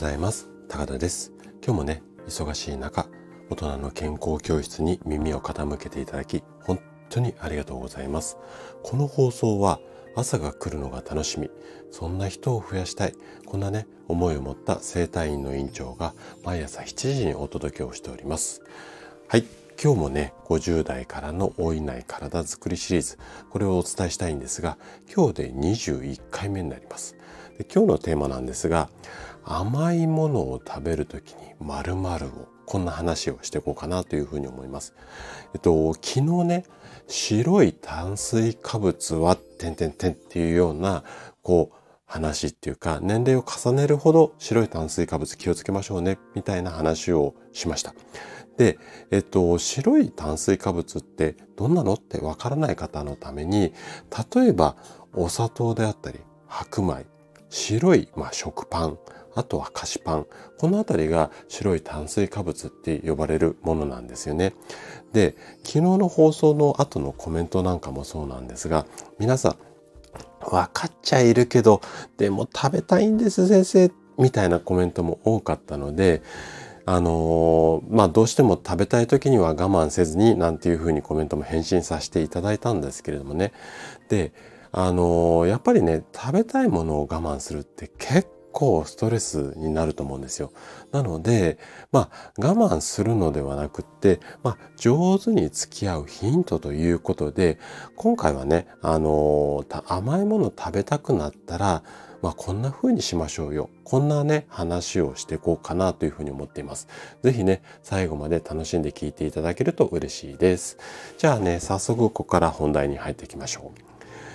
ざいます。高田です。今日もね忙しい中大人の健康教室に耳を傾けていただき本当にありがとうございます。この放送は朝が来るのが楽しみ。そんな人を増やしたい。こんなね思いを持った生体院の院長が毎朝7時にお届けをしております。はい。今日もね、50代からの老いない体づくりシリーズ、これをお伝えしたいんですが、今日で21回目になります。で今日のテーマなんですが、甘いものを食べる時に〇〇を、こんな話をしていこうかなというふうに思います。えっと、昨日ね、白い炭水化物は、てんてんてんっていうような、こう、話っていうか、年齢を重ねるほど白い炭水化物気をつけましょうね、みたいな話をしました。で、えっと、白い炭水化物ってどんなの？ってわからない方のために、例えばお砂糖であったり、白米、白い、まあ、食パン、あとは菓子パン。このあたりが白い炭水化物って呼ばれるものなんですよね。で、昨日の放送の後のコメントなんかもそうなんですが、皆さん、分かっちゃいるけど、でも食べたいんです先生、みたいなコメントも多かったので、あのー、まあどうしても食べたい時には我慢せずになんていうふうにコメントも返信させていただいたんですけれどもね。で、あのー、やっぱりね、食べたいものを我慢するって結構ストレスになると思うんですよ。なので、まあ我慢するのではなくって、まあ上手に付き合うヒントということで、今回はね、あのー、甘いもの食べたくなったら、まあこんな風にしましょうよ。こんなね、話をしていこうかなというふうに思っています。ぜひね、最後まで楽しんで聞いていただけると嬉しいです。じゃあね、早速ここから本題に入っていきましょう。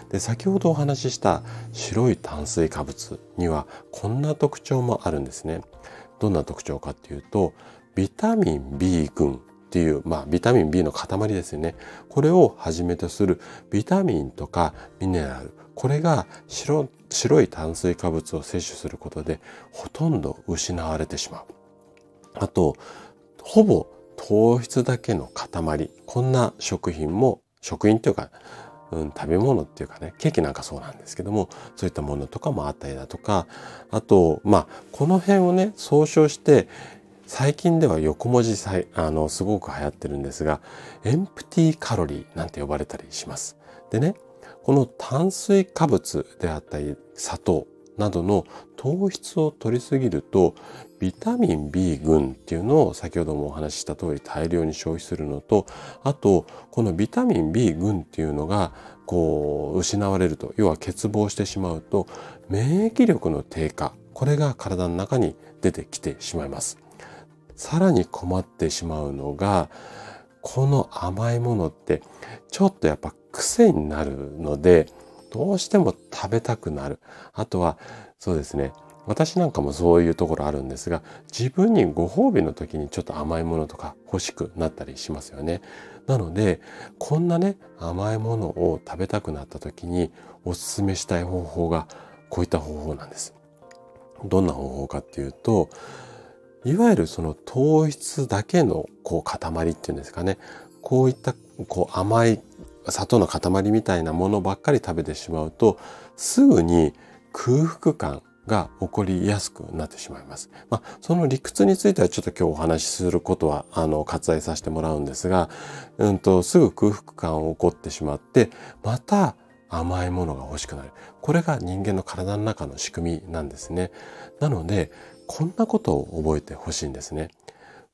で先ほどお話しした白い炭水化物にはこんな特徴もあるんですね。どんな特徴かっていうとビタミン B 群っていう、まあ、ビタミン B の塊ですよね。これをはじめとするビタミンとかミネラル、これが白白い炭水化物を摂取することでほとんど失われてしまう。あと、ほぼ糖質だけの塊。こんな食品も、食品っていうか、うん、食べ物っていうかね、ケーキなんかそうなんですけども、そういったものとかもあったりだとか、あと、まあ、この辺をね、総称して、最近では横文字さい、あの、すごく流行ってるんですが、エンプティカロリーなんて呼ばれたりします。でね、この炭水化物であったり砂糖などの糖質を取りすぎるとビタミン B 群っていうのを先ほどもお話しした通り大量に消費するのとあとこのビタミン B 群っていうのがこう失われると要は欠乏してしまうと免疫力の低下これが体の中に出てきてしまいます。さらに困ってしまうのがこの甘いものってちょっとやっぱ癖になるので、どうしても食べたくなる。あとは、そうですね。私なんかもそういうところあるんですが、自分にご褒美の時にちょっと甘いものとか欲しくなったりしますよね。なので、こんなね、甘いものを食べたくなった時におすすめしたい方法がこういった方法なんです。どんな方法かっていうと、いわゆるその糖質だけのこう塊っていうんですかね。こういったこう甘い砂糖の塊みたいなものばっかり食べてしまうと、すぐに空腹感が起こりやすくなってしまいます。まあ、その理屈についてはちょっと今日お話しすることは、あの、割愛させてもらうんですが、うんと、すぐ空腹感を起こってしまって、また甘いものが欲しくなる。これが人間の体の中の仕組みなんですね。なので、こんなことを覚えてほしいんですね。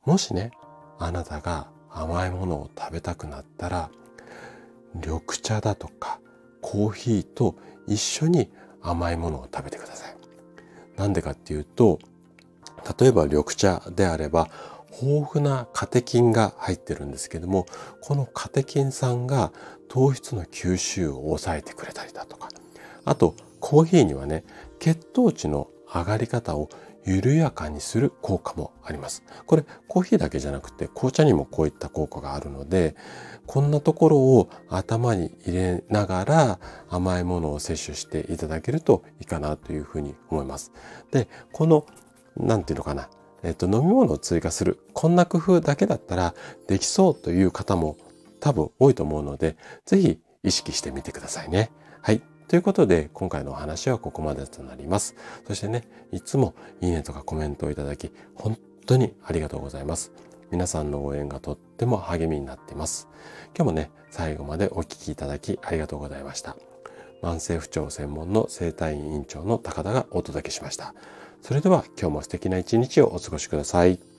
もしね、あなたが甘いものを食べたくなったら、緑茶だとかコーヒーと一緒に甘いものを食べてください。なんでかっていうと、例えば緑茶であれば豊富なカテキンが入ってるんですけども、このカテキン酸が糖質の吸収を抑えてくれたりだとか、あとコーヒーにはね、血糖値の上がり方を緩やかにする効果もあります。これコーヒーだけじゃなくて紅茶にもこういった効果があるので、こんなところを頭に入れながら甘いものを摂取していただけるといいかなというふうに思います。で、この、なんていうのかな、えっと、飲み物を追加する、こんな工夫だけだったらできそうという方も多分多いと思うので、ぜひ意識してみてくださいね。はい。ということで、今回のお話はここまでとなります。そしてね、いつもいいねとかコメントをいただき、本当にありがとうございます。皆さんの応援がとっても励みになっています。今日もね、最後までお聴きいただきありがとうございました。慢性不調専門の生体院院長の高田がお届けしました。それでは今日も素敵な一日をお過ごしください。